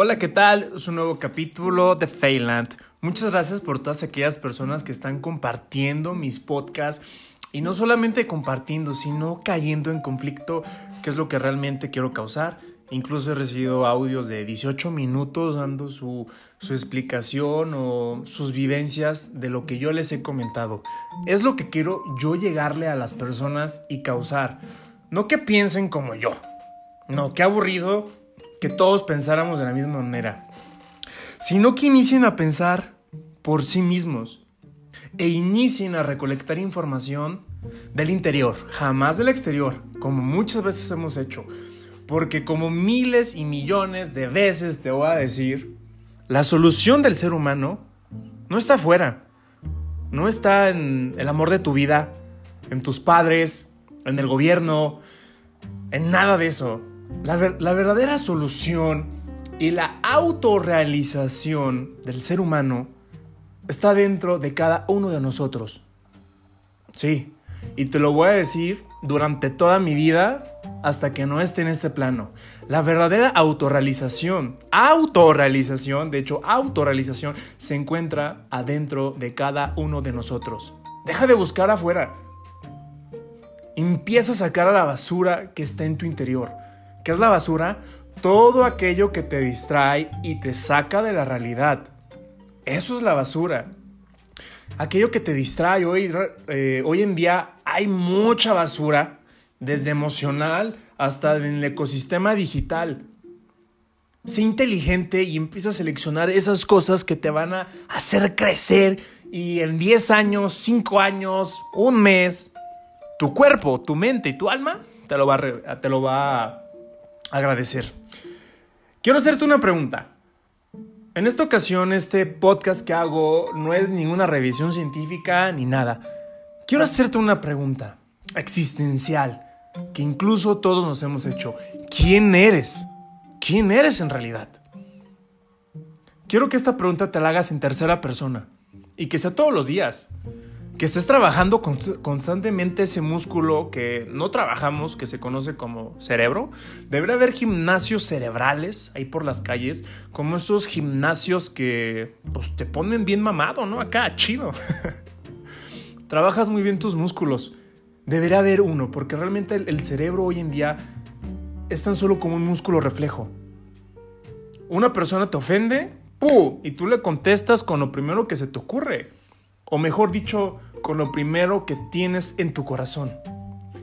Hola, ¿qué tal? Es un nuevo capítulo de Failand. Muchas gracias por todas aquellas personas que están compartiendo mis podcasts y no solamente compartiendo, sino cayendo en conflicto, que es lo que realmente quiero causar. Incluso he recibido audios de 18 minutos dando su, su, explicación o sus vivencias de lo que yo les he comentado. Es lo que quiero yo llegarle a las personas y causar. No que piensen como yo. No, qué aburrido que todos pensáramos de la misma manera. Sino que inicien a pensar por sí mismos e inicien a recolectar información del interior, jamás del exterior, como muchas veces hemos hecho. Porque como miles y millones de veces te voy a decir, la solución del ser humano no está afuera. No está en el amor de tu vida, en tus padres, en el gobierno, en nada de eso. La, verdadera solución y la autorrealización del ser humano está dentro de cada uno de nosotros. Sí, y te lo voy a decir durante toda mi vida hasta que no esté en este plano. La verdadera autorrealización, autorrealización, de hecho autorrealización, se encuentra adentro de cada uno de nosotros. Deja de buscar afuera. Empieza a sacar a la basura que está en tu interior. ¿Qué es la basura? Todo aquello que te distrae y te saca de la realidad. Eso es la basura. Aquello que te distrae. Hoy, eh, hoy en día hay mucha basura, desde emocional hasta en el ecosistema digital. Sé inteligente y empieza a seleccionar esas cosas que te van a hacer crecer y en 10 años, 5 años, un mes, tu cuerpo, tu mente y tu alma te lo va te lo va a agradecer. Quiero hacerte una pregunta. En esta ocasión, este podcast que hago no es ninguna revisión científica ni nada. Quiero hacerte una pregunta existencial que incluso todos nos hemos hecho. ¿Quién eres? ¿Quién eres en realidad? Quiero que esta pregunta te la hagas en tercera persona y que sea todos los días que estés trabajando constantemente ese músculo que no trabajamos, que se conoce como cerebro. Debería haber gimnasios cerebrales ahí por las calles, como esos gimnasios que pues, te ponen bien mamado, ¿no? Acá, chido. Trabajas muy bien tus músculos. Debería haber uno, porque realmente el, cerebro hoy en día es tan solo como un músculo reflejo. Una persona te ofende, ¡pum! Y tú le contestas con lo primero que se te ocurre. O mejor dicho, con lo primero que tienes en tu corazón,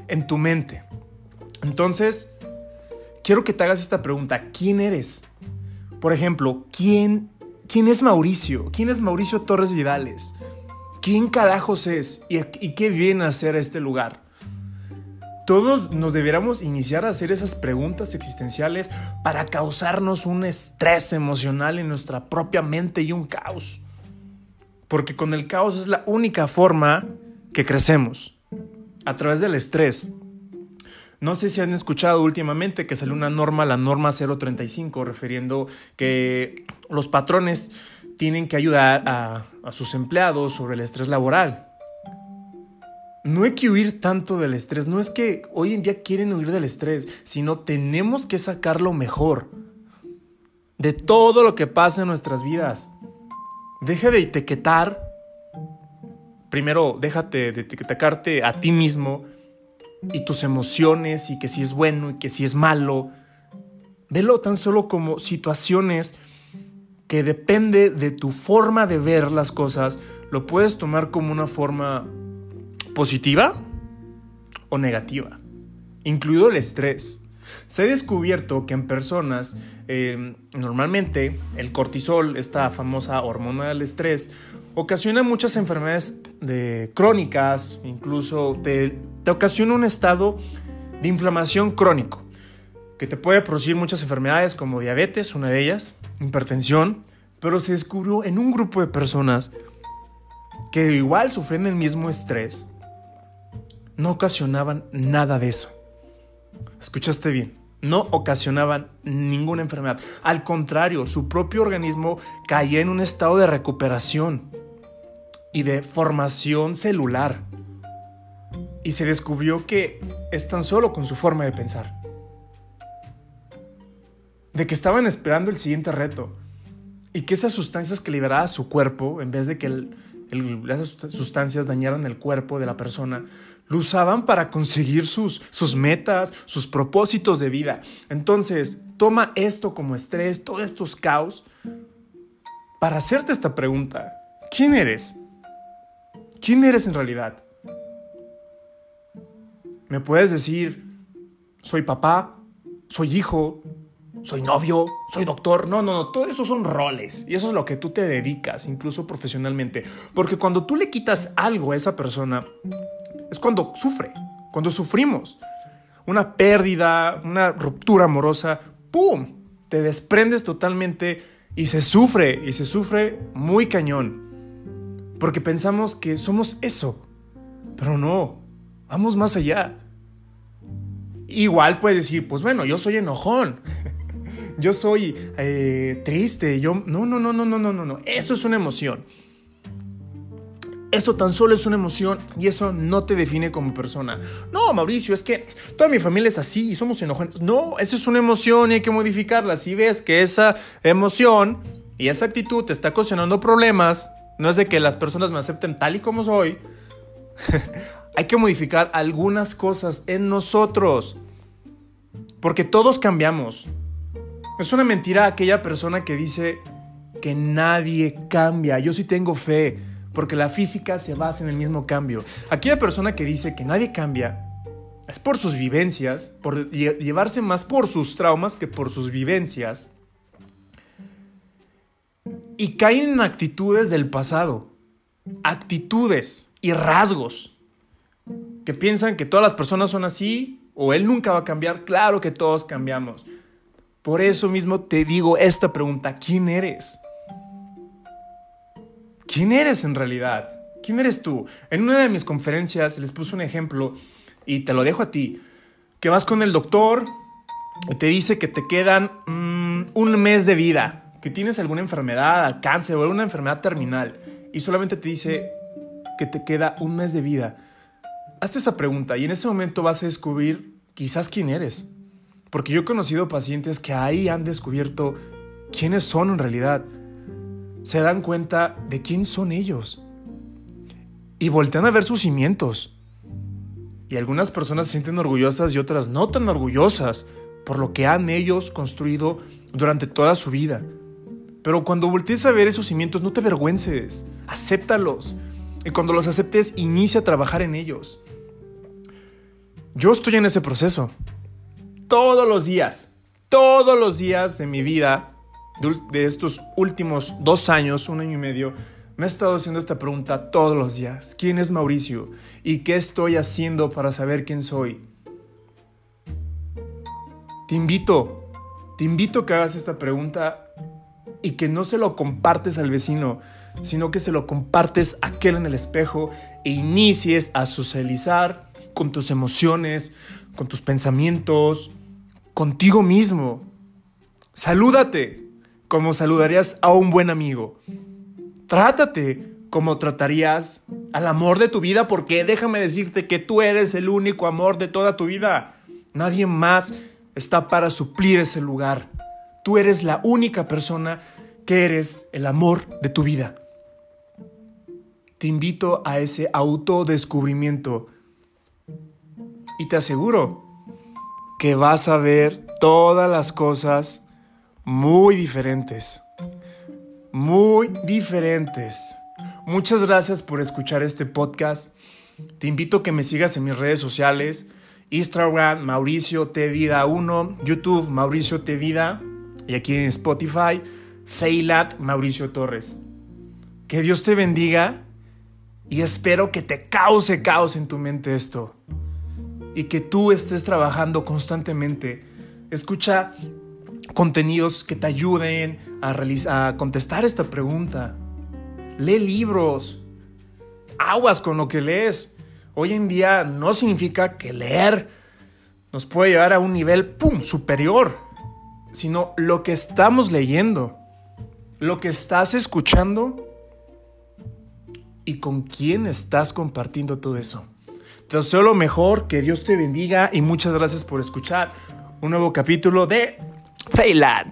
en tu mente. Entonces, quiero que te hagas esta pregunta. ¿Quién eres? Por ejemplo, ¿quién, quién es Mauricio? ¿Quién es Mauricio Torres Vidales? ¿Quién carajos es? ¿Y, qué viene a hacer este lugar? Todos nos deberíamos iniciar a hacer esas preguntas existenciales para causarnos un estrés emocional en nuestra propia mente y un caos. Porque con el caos es la única forma que crecemos, a través del estrés. No sé si han escuchado últimamente que salió una norma, la norma 035, refiriendo que los patrones tienen que ayudar a, a, sus empleados sobre el estrés laboral. No hay que huir tanto del estrés, no es que hoy en día quieren huir del estrés, sino tenemos que sacar lo mejor de todo lo que pasa en nuestras vidas. Deja de etiquetar. Primero, déjate de etiquetarte a ti mismo y tus emociones y que si es bueno y que si es malo. Velo tan solo como situaciones que depende de tu forma de ver las cosas, lo puedes tomar como una forma positiva o negativa, incluido el estrés. Se ha descubierto que en personas, eh, normalmente el cortisol, esta famosa hormona del estrés, ocasiona muchas enfermedades de, crónicas, incluso te, te ocasiona un estado de inflamación crónico, que te puede producir muchas enfermedades como diabetes, una de ellas, hipertensión, pero se descubrió en un grupo de personas que igual sufren el mismo estrés, no ocasionaban nada de eso. Escuchaste bien. No ocasionaban ninguna enfermedad. Al contrario, su propio organismo caía en un estado de recuperación y de formación celular. Y se descubrió que es tan solo con su forma de pensar. de que estaban esperando el siguiente reto y que esas sustancias que liberaba su cuerpo, en vez de que esas sustancias dañaran el cuerpo de la persona, lo usaban para conseguir sus, sus metas, sus propósitos de vida. Entonces, toma esto como estrés, todos estos caos, para hacerte esta pregunta. ¿Quién eres? ¿Quién eres en realidad? Me puedes decir, soy papá, soy hijo, soy novio, soy doctor. No, no, no, todo eso son roles y eso es lo que tú te dedicas, incluso profesionalmente. Porque cuando tú le quitas algo a esa persona, es cuando sufre, cuando sufrimos. Una pérdida, una ruptura amorosa, ¡pum! Te desprendes totalmente y se sufre, y se sufre muy cañón. Porque pensamos que somos eso, pero no, vamos más allá. Igual puedes decir, pues bueno, yo soy enojón, yo soy eh, triste, yo... No, no, no, no, no, no, no, eso es una emoción. Eso tan solo es una emoción y eso no te define como persona. No, Mauricio, es que toda mi familia es así y somos enojones. No, esa es una emoción y hay que modificarla. Si ves que esa emoción y esa actitud te está ocasionando problemas, no es de que las personas me acepten tal y como soy. hay que modificar algunas cosas en nosotros. Porque todos cambiamos. Es una mentira aquella persona que dice que nadie cambia. Yo sí tengo fe porque la física se basa en el mismo cambio. Aquella persona que dice que nadie cambia es por sus vivencias, por llevarse más por sus traumas que por sus vivencias. Y caen en actitudes del pasado, actitudes y rasgos que piensan que todas las personas son así o él nunca va a cambiar. Claro que todos cambiamos. Por eso mismo te digo esta pregunta, ¿quién eres? ¿quién eres en realidad? ¿Quién eres tú? En una de mis conferencias les puse un ejemplo y te lo dejo a ti. Que vas con el doctor y te dice que te quedan mm, un mes de vida, que tienes alguna enfermedad, cáncer o alguna enfermedad terminal y solamente te dice que te queda un mes de vida. Hazte esa pregunta y en ese momento vas a descubrir quizás quién eres. Porque yo he conocido pacientes que ahí han descubierto quiénes son en realidad se dan cuenta de quién son ellos. Y voltean a ver sus cimientos. Y algunas personas se sienten orgullosas y otras no tan orgullosas por lo que han ellos construido durante toda su vida. Pero cuando voltees a ver esos cimientos, no te avergüences, acéptalos. Y cuando los aceptes, inicia a trabajar en ellos. Yo estoy en ese proceso. Todos los días, todos los días de mi vida de estos últimos dos años, un año y medio, me he estado haciendo esta pregunta todos los días. ¿Quién es Mauricio? ¿Y qué estoy haciendo para saber quién soy? Te invito, te invito a que hagas esta pregunta y que no se lo compartes al vecino, sino que se lo compartes a aquel en el espejo e inicies a socializar con tus emociones, con tus pensamientos, contigo mismo. Salúdate como saludarías a un buen amigo. Trátate como tratarías al amor de tu vida porque déjame decirte que tú eres el único amor de toda tu vida. Nadie más está para suplir ese lugar. Tú eres la única persona que eres el amor de tu vida. Te invito a ese autodescubrimiento y te aseguro que vas a ver todas las cosas muy diferentes. Muy diferentes. Muchas gracias por escuchar este podcast. Te invito a que me sigas en mis redes sociales. Instagram, Mauricio T Vida 1, YouTube, Mauricio T Vida y aquí en Spotify, Feilat Mauricio Torres. Que Dios te bendiga y espero que te cause caos en tu mente esto y que tú estés trabajando constantemente. Escucha contenidos que te ayuden a, a contestar esta pregunta. Lee libros. Aguas con lo que lees. Hoy en día no significa que leer nos puede llevar a un nivel ¡pum! superior, sino lo que estamos leyendo, lo que estás escuchando y con quién estás compartiendo todo eso. Te deseo lo mejor, que Dios te bendiga y muchas gracias por escuchar un nuevo capítulo de Feyland.